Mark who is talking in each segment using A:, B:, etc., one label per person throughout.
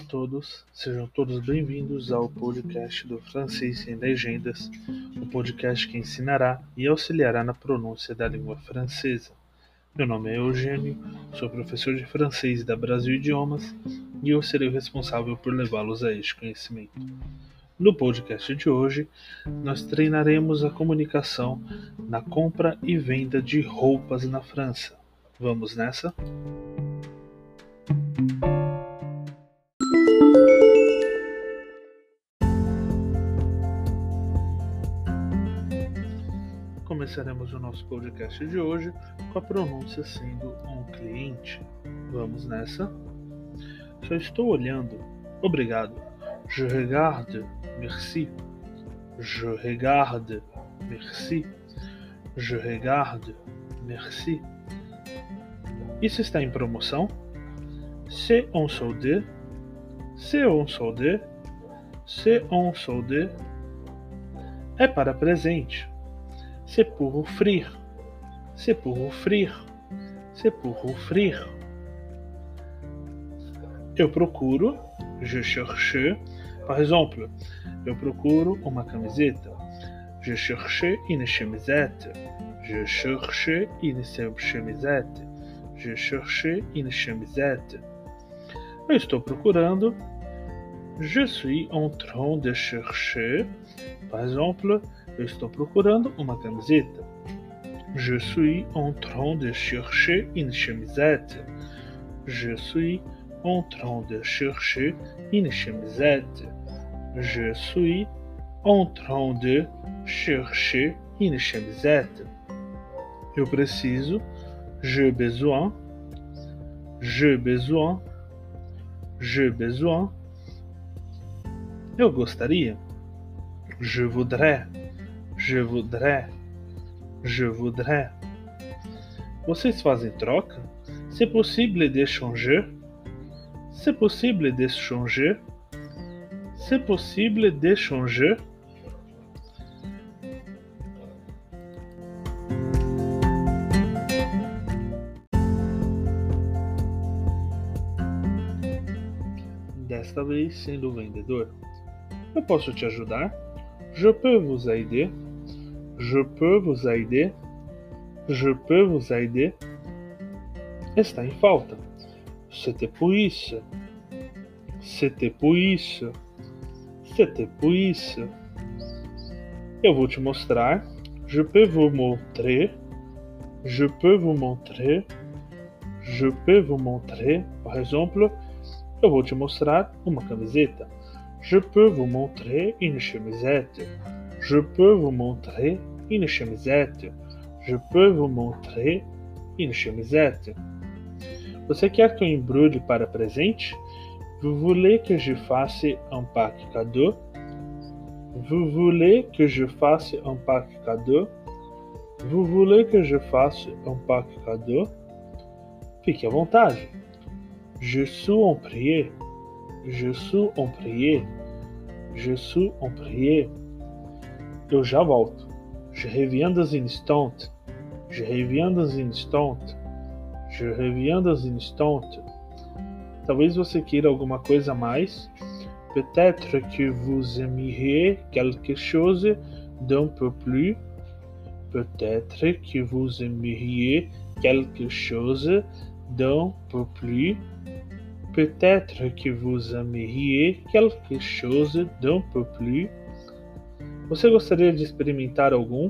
A: a todos, sejam todos bem-vindos ao podcast do Francês em Legendas, o podcast que ensinará e auxiliará na pronúncia da língua francesa. Meu nome é Eugênio, sou professor de francês da Brasil Idiomas e eu serei o responsável por levá-los a este conhecimento. No podcast de hoje, nós treinaremos a comunicação na compra e venda de roupas na França. Vamos nessa? Começaremos o nosso podcast de hoje com a pronúncia sendo um cliente. Vamos nessa? Só estou olhando. Obrigado. Je regarde. Merci. Je regarde. Merci. Je regarde. Merci. Isso está em promoção? C'est un solde. C'est un solde. C'est un solde. É para presente. C'est pour offrir. C'est pour offrir. C'est pour offrir. Eu procuro. Je cherche. Par exemple, eu procuro uma camiseta. Je cherche une chemisette. Je cherche une chemisette. Je cherche une chemisette. Eu estou procurando. Je suis en train de chercher. Par exemple, eu estou procurando uma camiseta. Je suis en train de chercher une chemisette. Je suis en train de chercher une chemisette. Je suis en train de chercher une chemisette. Eu preciso. Je besoin. Je besoin. Je besoin. Eu gostaria. Je voudrais. Je voudrais. Je voudrais. Vocês fazem troca? C'est possible d'échanger? C'est possible d'échanger? C'est possible d'échanger? Desta vez, sendo o vendedor, eu posso te ajudar? Je peux vous aider? Je peux vous aider? Je peux vous aider? Está em falta. C'était pour isso. C'était pour isso. C'était pour isso. Eu vou te mostrar. Je peux vous montrer. Je peux vous montrer. Je peux vous montrer. Par exemple, eu vou te mostrar uma camiseta. Je peux vous montrer une chemisette. Je peux vous montrer une chemisette. Je peux vous montrer une chemisette. Você quer que eu embrulhe para presente? Vous voulez que je fasse un pack cadeau? Vous voulez que je fasse un pack cadeau? Vous voulez que je fasse un pack cadeau? Fique à vontade. Je suis en prier. Je suis en prier. Je suis en prier. Eu já volto. Je reviens dans un instant. Je reviens dans un instant. Je reviens dans un instant. Talvez você queira alguma coisa a mais. Peut-être que vous aimeriez quelque chose d'un peu plus. Peut-être que vous aimeriez quelque chose d'un peu plus. Peut-être que vous aimeriez quelque chose d'un peu plus. Você gostaria de experimentar algum?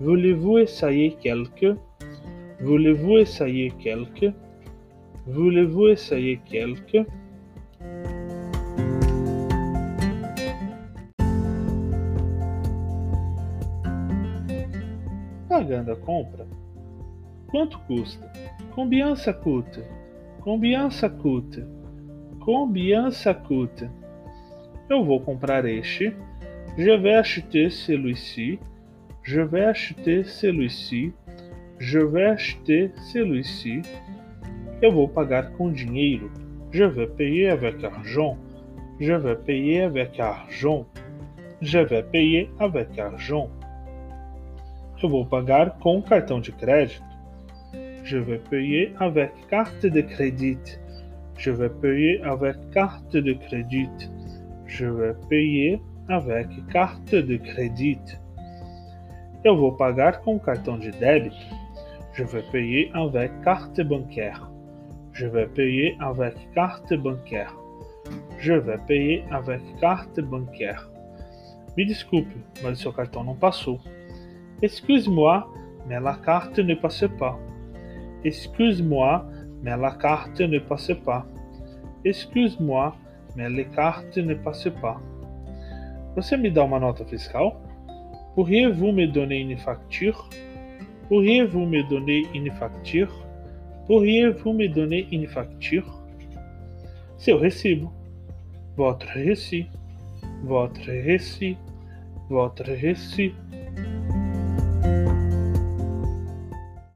A: Voulez-vous essayer quelque? Voulez-vous essayer quelque? Voulez-vous essayer quelque? Pagando a compra. Quanto custa? Combien ça coûte? Combien ça coûte? Combien ça coûte? Eu vou comprar este. Je vais acheter celui-ci. Je vais acheter celui-ci. Je vais acheter celui-ci. Eu vou pagar com dinheiro. Je vais payer avec argent. Je vais payer avec argent. Je vais payer avec argent. Eu vou pagar com cartão de crédito. Je vais payer avec carte de crédit. Je vais payer avec carte de crédit. Je vais payer avec carte de crédit. Eu vou pagar com cartão de débito. Je vais payer avec carte bancaire. Je vais payer avec carte bancaire. Je vais payer avec carte bancaire. Me desculpe, mas seu cartão não passou. Excuse-moi, mais la carte ne passe pas. Excuse-moi, mais la carte ne passe pas. Excuse-moi, mais les cartes ne passent pas. Você me dá uma nota fiscal? Pourriez-vous me donner une facture? Pourriez-vous me donner une facture? Pourriez-vous me donner une facture? Seu recibo. Votre récit. Votre récit. Votre récit.